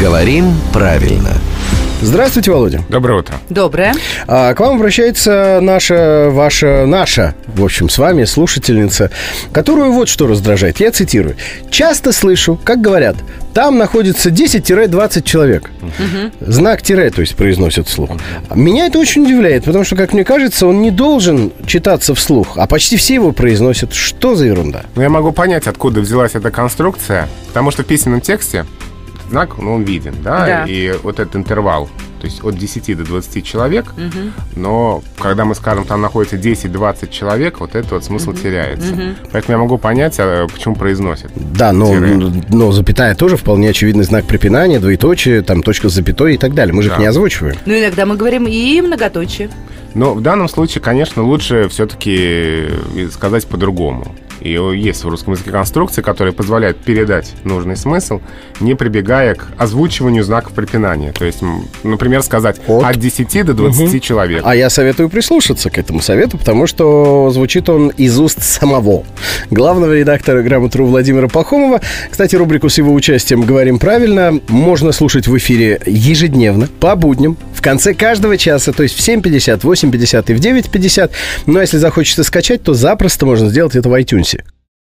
Говорим правильно. Здравствуйте, Володя. Доброе утро. Доброе. А, к вам обращается наша, ваша, наша, в общем, с вами слушательница, которую вот что раздражает. Я цитирую. «Часто слышу, как говорят, там находится 10-20 человек». Знак тире, то есть произносят вслух. Меня это очень удивляет, потому что, как мне кажется, он не должен читаться вслух, а почти все его произносят. Что за ерунда? Ну, я могу понять, откуда взялась эта конструкция, потому что в письменном тексте знак, ну, он виден, да, Да. и вот этот интервал, то есть от 10 до 20 человек, но когда мы скажем, там находится 10-20 человек, вот этот вот смысл теряется. Поэтому я могу понять, а, почему произносят. Да, но, Тире. но запятая тоже вполне очевидный знак препинания, двоеточие, там точка с запятой и так далее. Мы же их Да. не озвучиваем. Ну, иногда мы говорим и многоточие. Но в данном случае, конечно, лучше все-таки сказать по-другому. И есть в русском языке конструкции, которые позволяют передать нужный смысл, не прибегая к озвучиванию знаков препинания. То есть, например, сказать От. от 10 до 20 человек. А я советую прислушаться к этому совету, потому что звучит он из уст самого главного редактора «Грамотру» Владимира Пахомова. Кстати, рубрику с его участием «Говорим правильно» можно слушать в эфире ежедневно, по будням, конце каждого часа, то есть в 7.50, 8.50 и в 9.50. Но если захочется скачать, то запросто можно сделать это в iTunes.